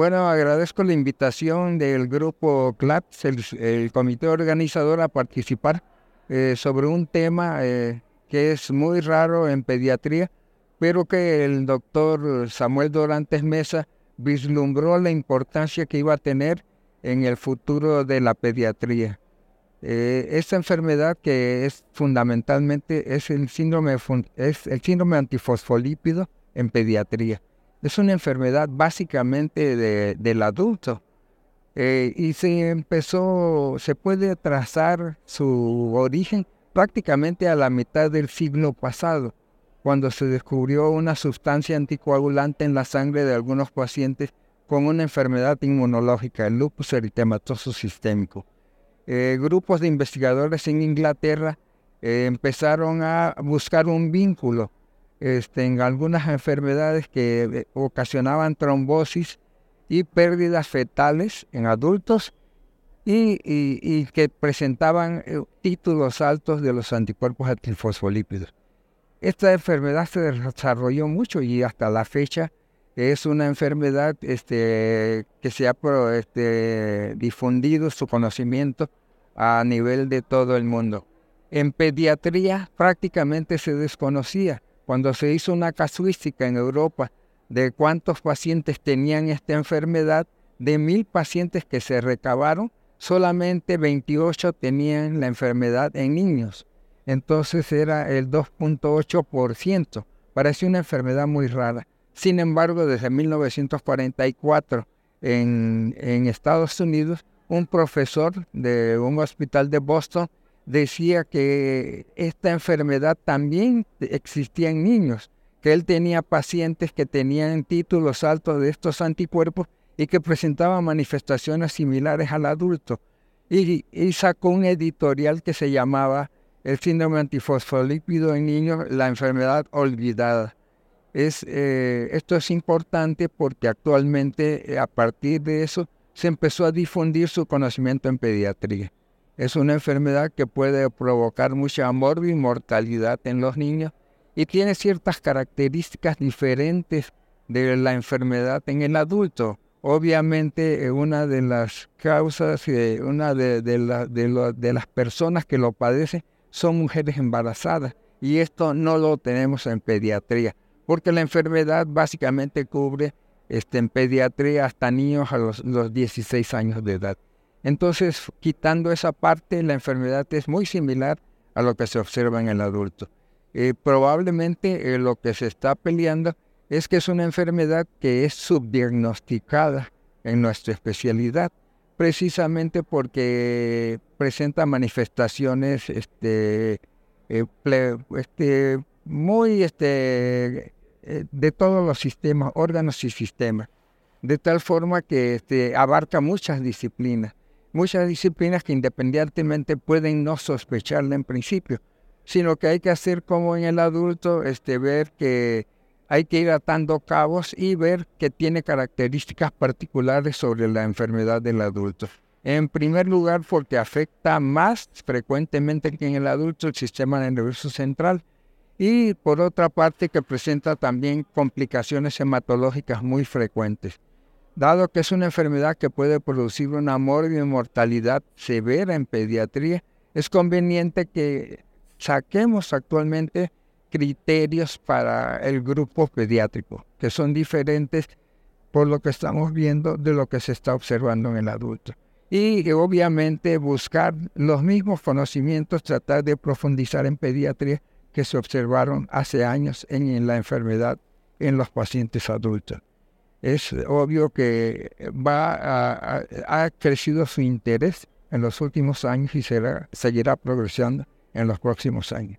Bueno, agradezco la invitación del grupo CLAPS, el, comité organizador, a participar eh, sobre un tema eh, que es muy raro en pediatría, pero que el doctor Samuel Dorantes Mesa vislumbró la importancia que iba a tener en el futuro de la pediatría. Eh, esta enfermedad que es fundamentalmente es el síndrome, es el síndrome antifosfolípido en pediatría. Es una enfermedad básicamente del adulto. Eh, y se empezó, se puede trazar su origen prácticamente a la mitad del siglo pasado, cuando se descubrió una sustancia anticoagulante en la sangre de algunos pacientes con una enfermedad inmunológica, el lupus eritematoso sistémico. Eh, grupos de investigadores en Inglaterra eh, empezaron a buscar un vínculo este, en algunas enfermedades que eh, ocasionaban trombosis y pérdidas fetales en adultos y, que presentaban títulos altos de los anticuerpos antifosfolípidos. Esta enfermedad se desarrolló mucho y hasta la fecha es una enfermedad este, que se ha este, difundido su conocimiento a nivel de todo el mundo. En pediatría prácticamente se desconocía. Cuando se hizo una casuística en Europa de cuántos pacientes tenían esta enfermedad, de mil pacientes que se recabaron, solamente 28 tenían la enfermedad en niños. Entonces era el 2.8%. Parece una enfermedad muy rara. Sin embargo, desde 1944 en, en Estados Unidos, un profesor de un hospital de Boston decía que esta enfermedad también existía en niños, que él tenía pacientes que tenían títulos altos de estos anticuerpos y que presentaban manifestaciones similares al adulto. Y, y, sacó un editorial que se llamaba El síndrome antifosfolípido en niños, la enfermedad olvidada. Es, eh, esto es importante porque actualmente eh, a partir de eso se empezó a difundir su conocimiento en pediatría. Es una enfermedad que puede provocar mucha mortalidad en los niños y tiene ciertas características diferentes de la enfermedad en el adulto. Obviamente eh, una de las causas, una de, de las personas que lo padecen son mujeres embarazadas y esto no lo tenemos en pediatría porque la enfermedad básicamente cubre este, en pediatría hasta niños a los, 16 años de edad. Entonces, quitando esa parte, la enfermedad es muy similar a lo que se observa en el adulto. Eh, probablemente eh, lo que se está peleando es que es una enfermedad que es subdiagnosticada en nuestra especialidad, precisamente porque presenta manifestaciones este, eh, este, muy este, de todos los sistemas, órganos y sistemas, de tal forma que abarca muchas disciplinas, muchas disciplinas que independientemente pueden no sospecharla en principio, sino que hay que hacer como en el adulto, este, ver que hay que ir atando cabos y ver que tiene características particulares sobre la enfermedad del adulto. En primer lugar, porque afecta más frecuentemente que en el adulto el sistema nervioso central, y por otra parte que presenta también complicaciones hematológicas muy frecuentes. Dado que es una enfermedad que puede producir una mortalidad severa en pediatría, es conveniente que saquemos actualmente criterios para el grupo pediátrico, que son diferentes por lo que estamos viendo de lo que se está observando en el adulto. Y obviamente buscar los mismos conocimientos, tratar de profundizar en pediatría que se observaron hace años en, la enfermedad en los pacientes adultos. Es obvio que va a, ha crecido su interés en los últimos años y será, seguirá progresando en los próximos años.